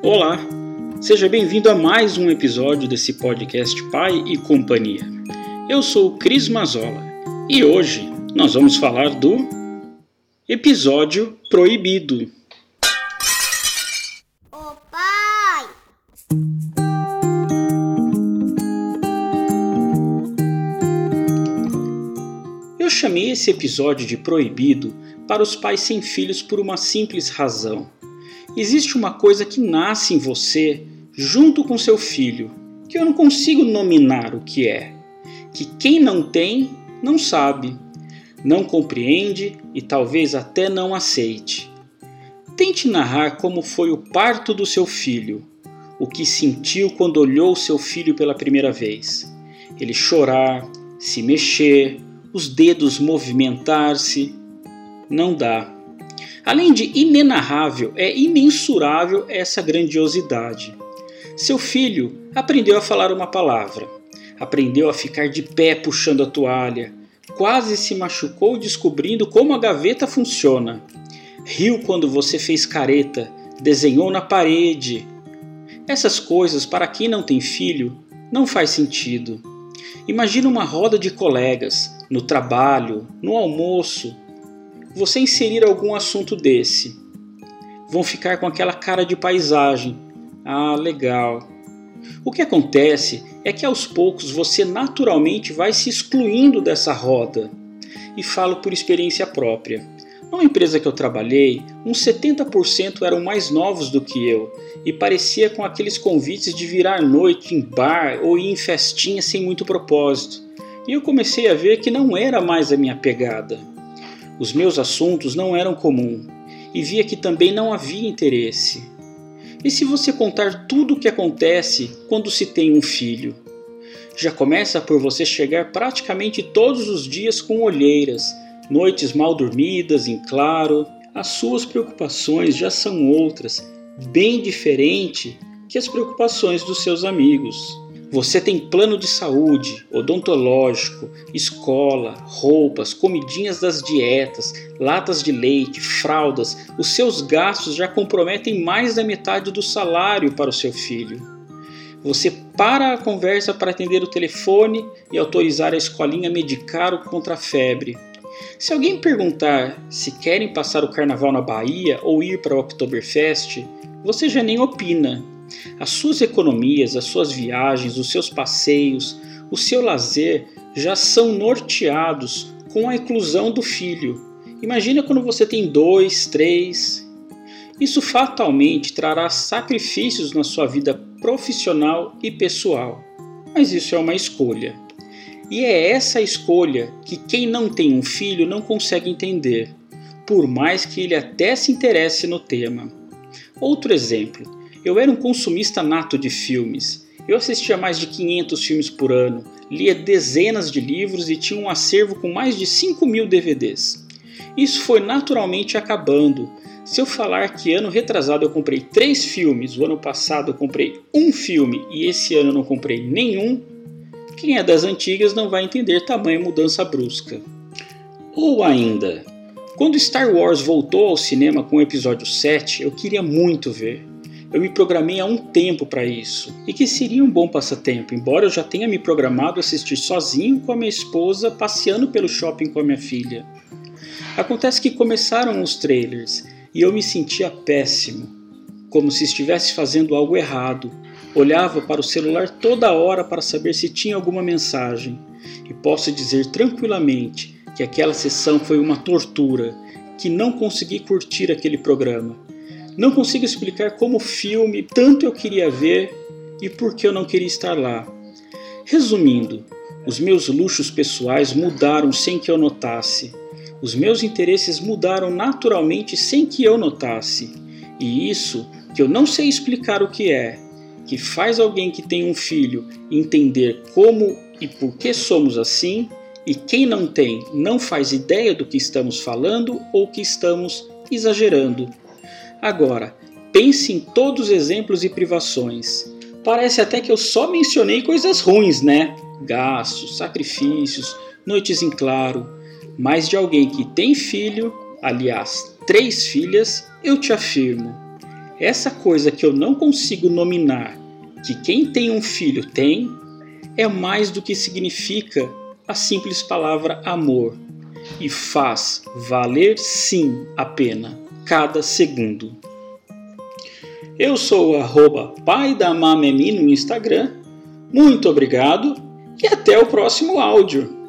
Olá, seja bem-vindo a mais um episódio desse podcast Pai e Companhia. Eu sou Cris Mazola e hoje nós vamos falar do episódio proibido. Esse episódio de proibido para os pais sem filhos por uma simples razão. Existe uma coisa que nasce em você junto com seu filho, que eu não consigo nominar o que é, que quem não tem não sabe, não compreende e talvez até não aceite. Tente narrar como foi o parto do seu filho, o que sentiu quando olhou seu filho pela primeira vez. Ele chorar, se mexer, os dedos movimentar-se. Não dá. Além de inenarrável, é imensurável essa grandiosidade. Seu filho aprendeu a falar uma palavra, aprendeu a ficar de pé puxando a toalha, quase se machucou descobrindo como a gaveta funciona. Riu quando você fez careta, desenhou na parede. Essas coisas, para quem não tem filho, não faz sentido. Imagina uma roda de colegas, no trabalho, no almoço, você inserir algum assunto desse. Vão ficar com aquela cara de paisagem. Ah, legal. O que acontece é que aos poucos você naturalmente vai se excluindo dessa roda. E falo por experiência própria. Numa empresa que eu trabalhei, uns 70% eram mais novos do que eu e parecia com aqueles convites de virar noite em bar ou ir em festinha sem muito propósito. E eu comecei a ver que não era mais a minha pegada. Os meus assuntos não eram comum e via que também não havia interesse. E se você contar tudo o que acontece quando se tem um filho? Já começa por você chegar praticamente todos os dias com olheiras, noites mal dormidas, em claro. As suas preocupações já são outras, bem diferente que as preocupações dos seus amigos. Você tem plano de saúde, odontológico, escola, roupas, comidinhas das dietas, latas de leite, fraldas. Os seus gastos já comprometem mais da metade do salário para o seu filho. Você para a conversa para atender o telefone e autorizar a escolinha a medicar o contra a febre. Se alguém perguntar se querem passar o carnaval na Bahia ou ir para o Oktoberfest, você já nem opina, as suas economias, as suas viagens, os seus passeios, o seu lazer já são norteados com a inclusão do filho. Imagina quando você tem dois, três. Isso fatalmente trará sacrifícios na sua vida profissional e pessoal. Mas isso é uma escolha. E é essa escolha que quem não tem um filho não consegue entender, por mais que ele até se interesse no tema. Outro exemplo eu era um consumista nato de filmes. Eu assistia mais de 500 filmes por ano, lia dezenas de livros e tinha um acervo com mais de 5 mil DVDs. Isso foi naturalmente acabando. Se eu falar que ano retrasado eu comprei três filmes, o ano passado eu comprei um filme e esse ano eu não comprei nenhum, quem é das antigas não vai entender tamanha mudança brusca. Ou ainda, quando Star Wars voltou ao cinema com o episódio 7, eu queria muito ver. Eu me programei há um tempo para isso e que seria um bom passatempo, embora eu já tenha me programado assistir sozinho com a minha esposa passeando pelo shopping com a minha filha. Acontece que começaram os trailers e eu me sentia péssimo, como se estivesse fazendo algo errado. Olhava para o celular toda hora para saber se tinha alguma mensagem e posso dizer tranquilamente que aquela sessão foi uma tortura, que não consegui curtir aquele programa. Não consigo explicar como o filme tanto eu queria ver e por que eu não queria estar lá. Resumindo, os meus luxos pessoais mudaram sem que eu notasse. Os meus interesses mudaram naturalmente sem que eu notasse. E isso, que eu não sei explicar o que é, que faz alguém que tem um filho entender como e por que somos assim, e quem não tem não faz ideia do que estamos falando ou que estamos exagerando. Agora, pense em todos os exemplos e privações. Parece até que eu só mencionei coisas ruins, né? Gastos, sacrifícios, noites em claro, mas de alguém que tem filho, aliás, três filhas, eu te afirmo. Essa coisa que eu não consigo nominar, que quem tem um filho tem, é mais do que significa a simples palavra amor e faz valer sim a pena cada segundo. Eu sou o pai da Mamemi no Instagram. Muito obrigado e até o próximo áudio.